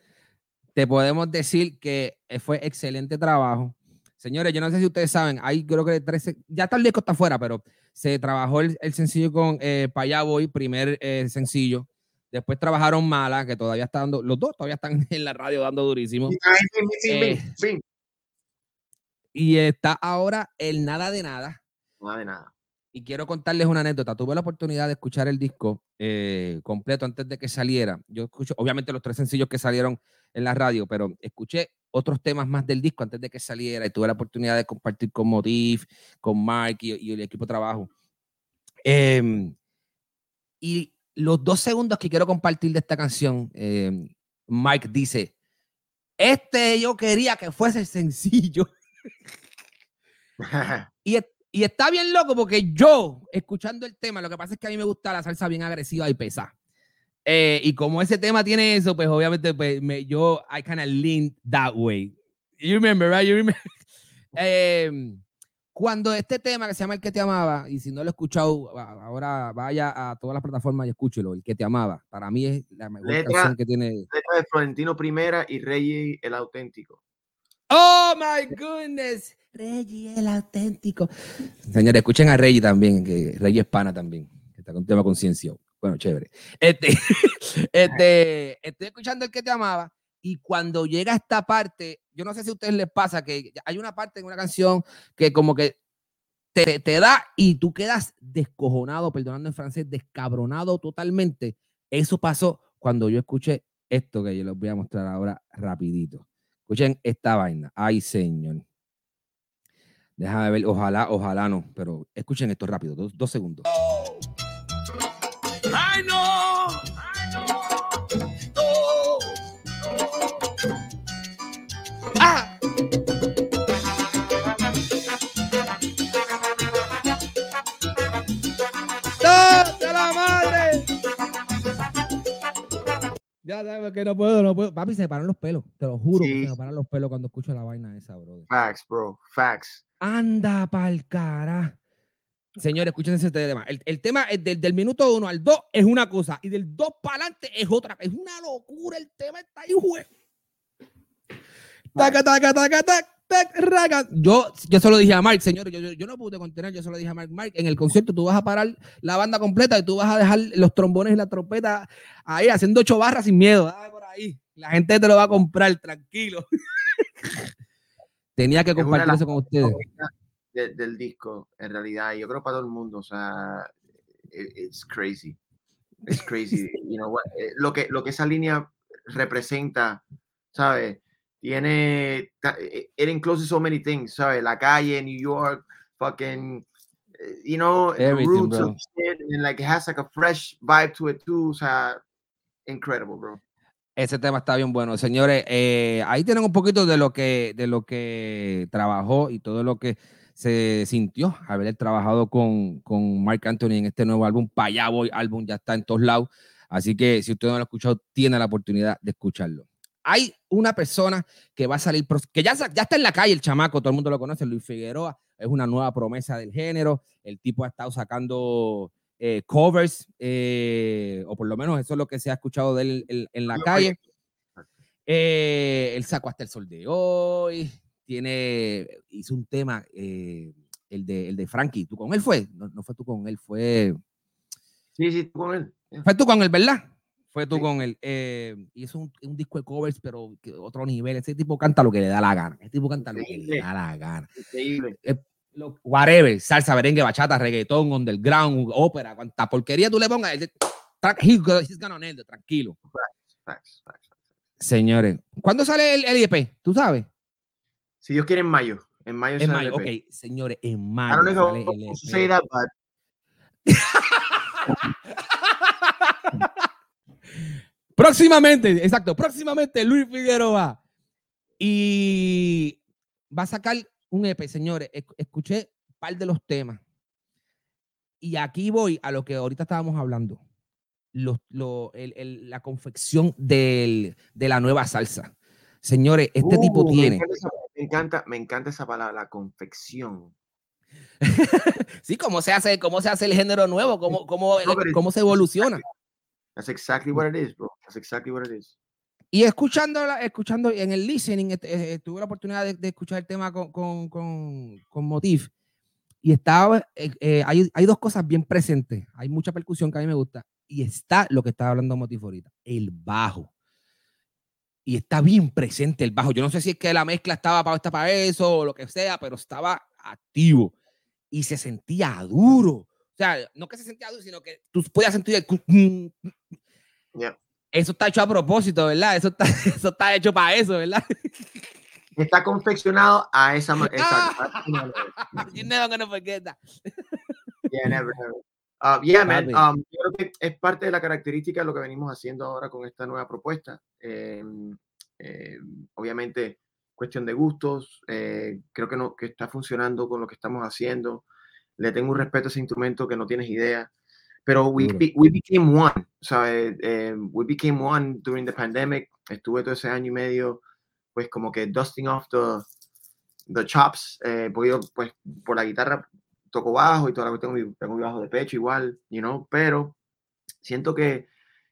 te podemos decir que fue excelente trabajo. Señores, yo no sé si ustedes saben, hay creo que 13, ya está el disco está afuera, pero se trabajó el, el sencillo con eh, Paya Boy, primer eh, sencillo. Después trabajaron Mala, que todavía está dando, los dos todavía están [laughs] en la radio dando durísimo. Eh, y está ahora el Nada de Nada. Nada de Nada. Y quiero contarles una anécdota. Tuve la oportunidad de escuchar el disco eh, completo antes de que saliera. Yo escucho, obviamente, los tres sencillos que salieron en la radio, pero escuché otros temas más del disco antes de que saliera y tuve la oportunidad de compartir con Motif, con Mark y, el equipo de trabajo. Em, y los dos segundos que quiero compartir de esta canción, eh, Mike dice, este yo quería que fuese sencillo. [laughs] [laughs] y, y, está bien loco porque yo, escuchando el tema, lo que pasa es que a mí me gusta la salsa bien agresiva y pesada. Eh, y como ese tema tiene eso, pues obviamente pues, me, yo, I kind of lean that way. You remember, right? You remember? [laughs] eh, cuando este tema que se llama El que te amaba, y si no lo he escuchado, ahora vaya a todas las plataformas y escúchelo, El que te amaba. Para mí es la mejor canción que tiene. Letra de Florentino Primera y Reggie el auténtico. Oh my goodness. Reggie el auténtico. Señores, escuchen a Reggie también, que Reggie es pana también, que está con tema conciencia. Bueno, chévere. Este, [laughs] este, estoy escuchando el que te amaba y cuando llega esta parte, yo no sé si a ustedes les pasa que hay una parte en una canción que como que te, te da y tú quedas descojonado, perdonando en francés, descabronado totalmente. Eso pasó cuando yo escuché esto que yo les voy a mostrar ahora rapidito. Escuchen esta vaina. Ay, señor. Déjame ver, ojalá, ojalá no, pero escuchen esto rápido, dos, dos segundos. ¡Ay, no! Ya sabes que no puedo, no puedo. Papi, se me paran los pelos. Te lo juro que se me paran los pelos cuando escucho la vaina esa, bro. Facts, bro. Facts. Anda pa'l cara. Señores, escuchen ese tema. El, el tema del, del, minuto uno al dos es una cosa y del dos para adelante es otra. Es una locura. El tema está ahí, güey. Taca, taca, taca, taca. Yo, yo se lo dije a Mark, señores, yo, yo, no pude contener, yo se lo dije a Mark, Mark, en el concierto tú vas a parar la banda completa y tú vas a dejar los trombones y la trompeta ahí haciendo ocho barras sin miedo, por ahí. La gente te lo va a comprar, tranquilo. [laughs] Tenía que compartir eso con ustedes. Del disco, en realidad, yo creo para todo el mundo, o sea, it's crazy. It's [laughs] crazy. you know, eh, lo, que, lo que esa línea representa, ¿sabes? tiene, it includes so many things, ¿sabes? La calle, New York, fucking, eh, you know, Everything, roots bro. of shit, and like it has like a fresh vibe to it too, o sea, incredible, bro. Ese tema está bien bueno, señores. Eh, ahí tienen un poquito de lo que de lo que trabajó y todo lo que se sintió haber trabajado con, con Mark Anthony en este nuevo álbum. Para voy, álbum ya está en todos lados. Así que si usted no lo ha escuchado, tiene la oportunidad de escucharlo hay una persona que va a salir, que ya, ya está en la calle, el chamaco, todo el mundo lo conoce, Luis Figueroa, es una nueva promesa del género, el tipo ha estado sacando eh, covers, eh, o por lo menos eso es lo que se ha escuchado de él en, la calle. Eh, él sacó hasta el sol de hoy, tiene, hizo un tema, el, de, el de Frankie, ¿tú con él fue? No, no fue tú con él, fue... Sí, sí, tú con él. Fue tú con él, ¿verdad? Fue tú con él. Eh, y es un, un, disco de covers, pero que otro nivel. Ese tipo canta lo que le da la gana. Ese tipo canta lo que le da la gana. Increíble. Eh, whatever, salsa, merengue, bachata, reggaetón, underground, ópera, cuanta porquería tú le pongas, tranquilo. Señores, ¿cuándo sale el, el IEP? ¿Tú sabes? Si Dios quiere, en mayo. En mayo En mayo, ok. Señores, en mayo. I don't know if say that, but... Próximamente, exacto, próximamente Luis Figueroa. Y va a sacar un EP, señores. Escuché un par de los temas. Y aquí voy a lo que ahorita estábamos hablando. la confección de la nueva salsa. Señores, este tipo Uh, tiene. Me encanta, me encanta esa palabra, la confección. [laughs] Sí, cómo se hace, cómo se hace el género nuevo, cómo, cómo, cómo se evoluciona. That's exactly what it is, bro. That's exactly what it is. Y escuchando, escuchando en el listening, este, eh, tuve la oportunidad de, de escuchar el tema con, con, con, con Motif. Y estaba, eh, eh, hay, hay dos cosas bien presentes. Hay mucha percusión que a mí me gusta. Y está lo que estaba hablando Motif ahorita, el bajo. Y está bien presente el bajo. Yo no sé si es que la mezcla estaba para, está para eso o lo que sea, pero estaba activo. Y se sentía duro. O sea, no que se sentía duro, sino que tú podías sentir el... Yeah. Eso está hecho a propósito, ¿verdad? Eso está, [laughs] eso está hecho para eso, ¿verdad? Está confeccionado a esa [laughs] manera. [laughs] You're never gonna forget that. Yeah, never, never. Uh, yeah, man. Papi. um, yo creo que es parte de la característica de lo que venimos haciendo ahora con esta nueva propuesta. Eh, eh, obviamente, cuestión de gustos. eh, creo que, no, que está funcionando con lo que estamos haciendo. Le tengo un respeto a ese instrumento que no tienes idea. Pero we, be- we became one. Sea, eh, we became one during the pandemic. Estuve todo ese año y medio, pues como que dusting off the, the chops. Eh, yo, pues, por la guitarra toco bajo y toda la cuestión, y tengo mi bajo de pecho igual, you know, pero siento que,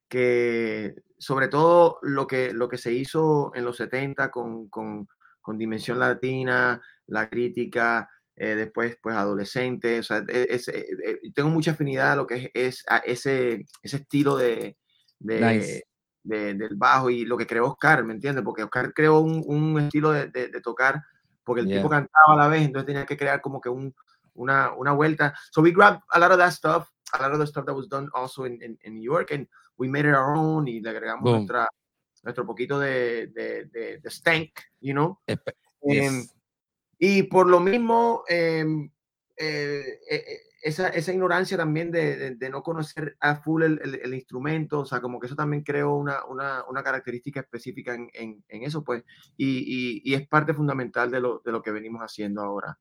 que sobre todo lo que, lo que se hizo en los 70 con, con, con Dimensión Latina, la crítica, eh, después pues adolescente, o sea, e- es- eh, eh, tengo mucha afinidad a lo que es, es a ese, ese estilo de, de- Nice. de- del bajo y lo que creó Oscar, ¿me entiendes? Porque Oscar creó un, un estilo de, tocar porque el tipo Yeah. cantaba a la vez, entonces tenía que crear como que un, una, una vuelta. So we grabbed a lot of that stuff, a lot of the stuff that was done also in, in, in New York, and we made it our own y le agregamos Boom. nuestra, nuestro poquito de, de, de, de stank, you know. Yes. y por lo mismo, eh, eh, esa, esa ignorancia también de, de- de no conocer a full el, el- el instrumento, o sea, como que eso también creó una, una, una característica específica en, en- en eso, pues, y, y- y es parte fundamental de lo, de lo que venimos haciendo ahora.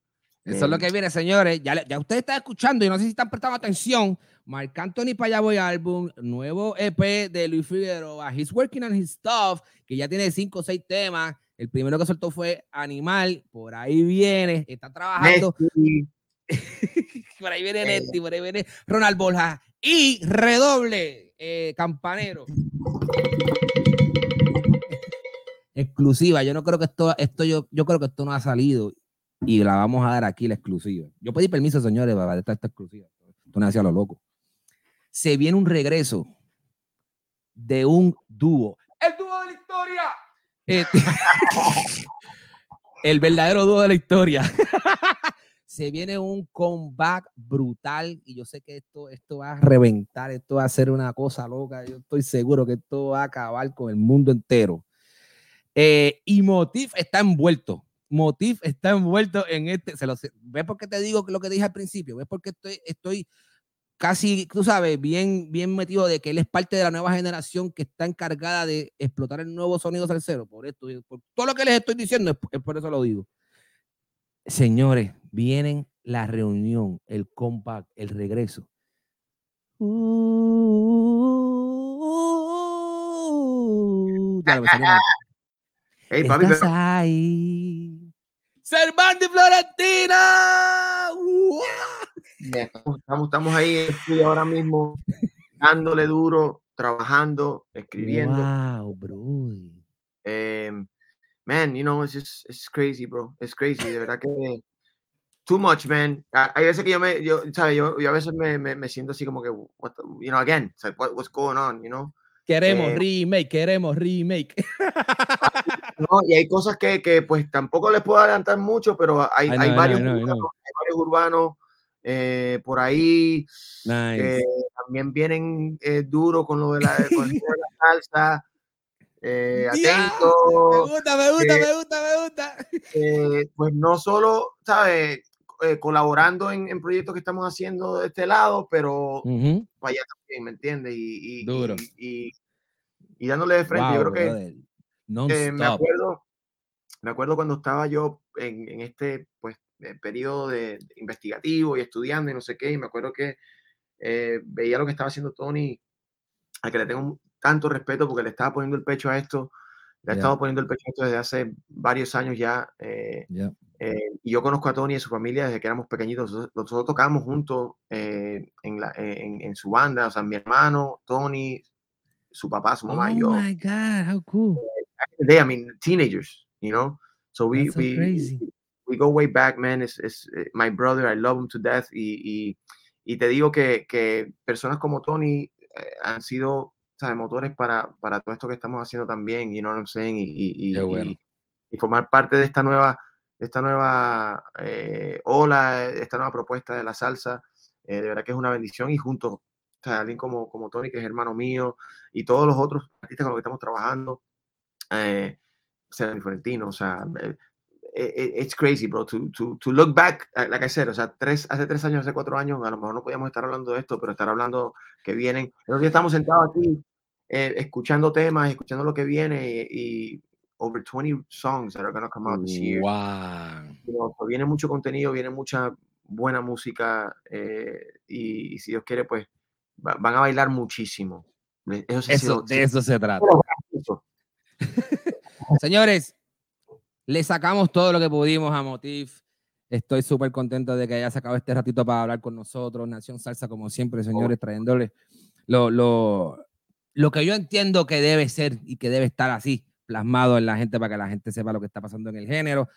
Eso es lo que viene, señores. Ya, ustedes están escuchando y no sé si están prestando atención. Marc Anthony Payaboy Album, nuevo EP de Luis Figueroa. He's working on his stuff, que ya tiene cinco o seis temas. El primero que soltó fue Animal. Por ahí viene. Está trabajando. [laughs] Por ahí viene Eh. Neti, por ahí viene Ronald Borja. Y redoble, eh, campanero. Exclusiva. Yo no creo que esto, esto yo, yo creo que esto no ha salido. Y la vamos a dar aquí, la exclusiva. Yo pedí permiso, señores, para esta, esta exclusiva. Esto no hacía lo loco. Se viene un regreso de un dúo. ¡El dúo de la historia! Este- [laughs] el verdadero dúo de la historia. [laughs] Se viene un comeback brutal y yo sé que esto, esto va a reventar, esto va a ser una cosa loca. Yo estoy seguro que esto va a acabar con el mundo entero. Eh, y Motif está envuelto. Motif está envuelto en este. Se lo, ¿Ves por qué te digo lo que dije al principio? ¿Ves por qué estoy, estoy casi, tú sabes, bien, bien metido de que él es parte de la nueva generación que está encargada de explotar el nuevo sonido salsero? Por esto, por todo lo que les estoy diciendo, es, es por eso lo digo. Señores, vienen la reunión, el compact, el regreso. Uh, me salió mal. Hey, papi, Estás pero- ahí. Cervantes Florentina. Estamos, estamos, ahí en el estudio ahora mismo, dándole duro, trabajando, escribiendo. Wow, bro. Em, man, you know, it's just, it's crazy, bro. It's crazy, de verdad que too much, man. Hay veces que yo me, yo, ¿sabes? Yo, yo a veces me, me, me siento así como que, what the- you know, again, it's like, what, what's going on, you know? Queremos Eh, remake, queremos remake. [laughs] No, y hay cosas que, que, pues tampoco les puedo adelantar mucho, pero hay, hay varios know, urbanos, hay varios urbanos eh, por ahí. Nice. Eh, también vienen eh, duro con lo de la, con de la [laughs] salsa. Eh, atento. Me gusta, me gusta, me gusta, me gusta. pues no solo, ¿sabes? Eh, colaborando en, en proyectos que estamos haciendo de este lado, pero para allá también, ¿me entiendes? Y, y, Duro. y, y- y dándole de frente. Wow, yo creo que eh, me acuerdo, me acuerdo cuando estaba yo en, en este pues eh, periodo de, de investigativo y estudiando y no sé qué, y me acuerdo que eh, veía lo que estaba haciendo Tony, a que le tengo tanto respeto porque le estaba poniendo el pecho a esto Le Yeah. estado poniendo el pecho desde hace varios años ya. eh, Yeah. eh, y yo conozco a Tony y a su familia desde que éramos pequeñitos. Nosotros, nosotros tocábamos juntos eh, en, la, en, en su banda. O sea, mi hermano, Tony, su papá, su mamá y yo. Oh my God, how cool. back in the day, I mean, teenagers, you know. So we That's so we crazy. we go way back, man. It's, it's eh, my brother. I love him to death. Y, y, y te digo que, que personas como Tony eh, han sido ¿sabes? motores para, para todo esto que estamos haciendo también, you know what I'm saying? Y, y, bueno. y- y formar parte de esta nueva, esta nueva eh, ola, de esta nueva propuesta de la salsa. eh, de verdad que es una bendición y junto o sea, alguien como, como Tony, que es hermano mío, y todos los otros artistas con los que estamos trabajando, eh, Sergio Florentino, o sea, eh, eh, it's crazy, bro, to, to, to look back, eh, like I said, o sea, tres, hace tres años, hace cuatro años, a lo mejor no podíamos estar hablando de esto, pero estar hablando que vienen, ya estamos sentados aquí, eh, escuchando temas, escuchando lo que viene, y, y over 20 songs that are going to come out this year. Wow. You know, viene mucho contenido, viene mucha buena música, eh, y, y si Dios quiere, pues va- van a bailar muchísimo. Eso, sí Eso, de eso se trata. [laughs] Señores, le sacamos todo lo que pudimos a Motif. Estoy súper contento de que haya sacado este ratito para hablar con nosotros. Nación Salsa, como siempre, señores, trayéndole lo, lo, lo que yo entiendo que debe ser y que debe estar así, plasmado en la gente para que la gente sepa lo que está pasando en el género.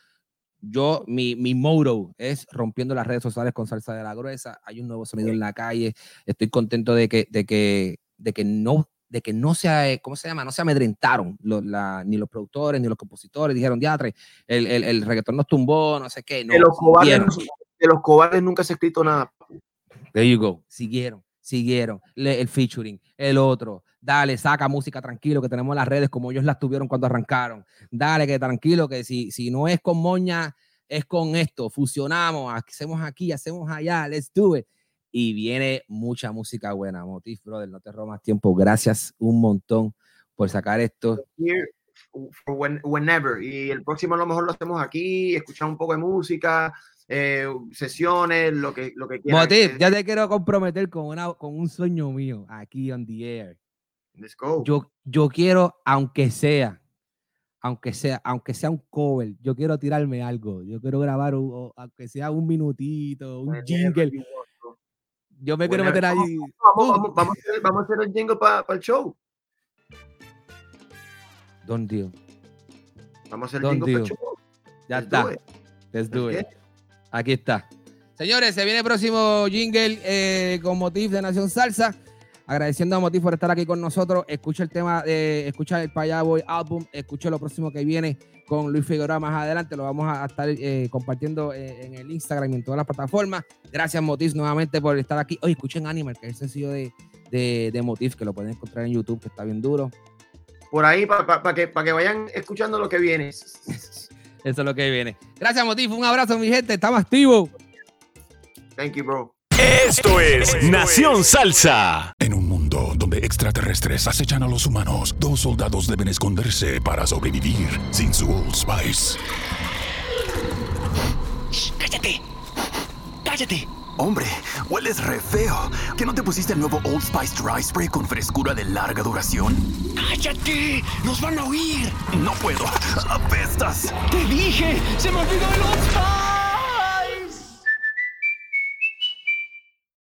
Yo, mi, mi motto es rompiendo las redes sociales con salsa de la gruesa. Hay un nuevo sonido en la calle. Estoy contento de que, de que, de que no, de que no se, ¿cómo se llama? No se amedrentaron los- la- ni los productores ni los compositores. Dijeron, diatre, el, el, el reggaetón nos tumbó, no sé qué. No, de, los cobardes, de los cobardes nunca se ha escrito nada. There you go. Siguieron, siguieron. Le- el featuring, el otro. Dale, saca música tranquilo, que tenemos las redes como ellos las tuvieron cuando arrancaron. Dale, que tranquilo, que si, si no es con moña, es con esto. Fusionamos, hacemos aquí, hacemos allá, let's do it. Y viene mucha música buena. Motif, brother, no te robo más tiempo. Gracias un montón por sacar esto. When- whenever. Y el próximo a lo mejor lo hacemos aquí, escuchar un poco de música, eh, sesiones, lo que, lo que quieran. Motif, ya te quiero comprometer con, una, con un sueño mío aquí on the air. Let's go. yo, yo quiero, aunque sea, aunque sea, aunque sea un cover, yo quiero tirarme algo. Yo quiero grabar, un- aunque sea un minutito, un jingle. Yo me quiero meter ahí. Vamos, vamos, vamos, a hacer, vamos a hacer el jingle para el show. Don Dio. Vamos a hacer el jingle para el show. Ya Let's do está. it. Let's do it. Aquí está. Señores, se viene el próximo jingle eh, con Motif de Nación Salsa. Agradeciendo a Motif por estar aquí con nosotros. Escucha el tema, de, escucha el Paya Boy álbum, escucha lo próximo que viene con Luis Figueroa más adelante. Lo vamos a estar eh, compartiendo eh, en el Instagram y en todas las plataformas. Gracias, Motif, nuevamente por estar aquí. Oye, escuchen Animal, que es el sencillo de, de, de Motif, que lo pueden encontrar en YouTube, que está bien duro. Por ahí, para que, pa que vayan escuchando lo que viene. [laughs] Eso es lo que viene. Gracias, Motif. Un abrazo, mi gente. Estamos activos. Thank you, bro. Esto es Nación Salsa. En un mundo donde extraterrestres acechan a los humanos, dos soldados deben esconderse para sobrevivir sin su Old Spice. ¡Cállate! ¡Cállate! Hombre, hueles re feo. ¿Que no te pusiste el nuevo Old Spice Dry Spray con frescura de larga duración? ¡Cállate! ¡Nos van a oír! No puedo. ¡Apestas! ¡Te dije! ¡Se me olvidó el Old Spice!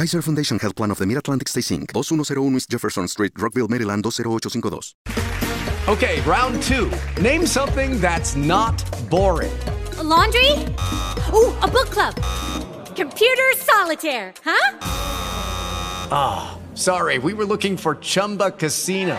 Kaiser Foundation Health Plan of the Mid-Atlantic Stay Inc., 2101 East Jefferson Street, Rockville, Maryland, 20852. Okay, round two. Name something that's not boring. A laundry? Ooh, a book club. Computer solitaire, huh? Ah, oh, sorry, we were looking for Chumba Casino.